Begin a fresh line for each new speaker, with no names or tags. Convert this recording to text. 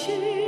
she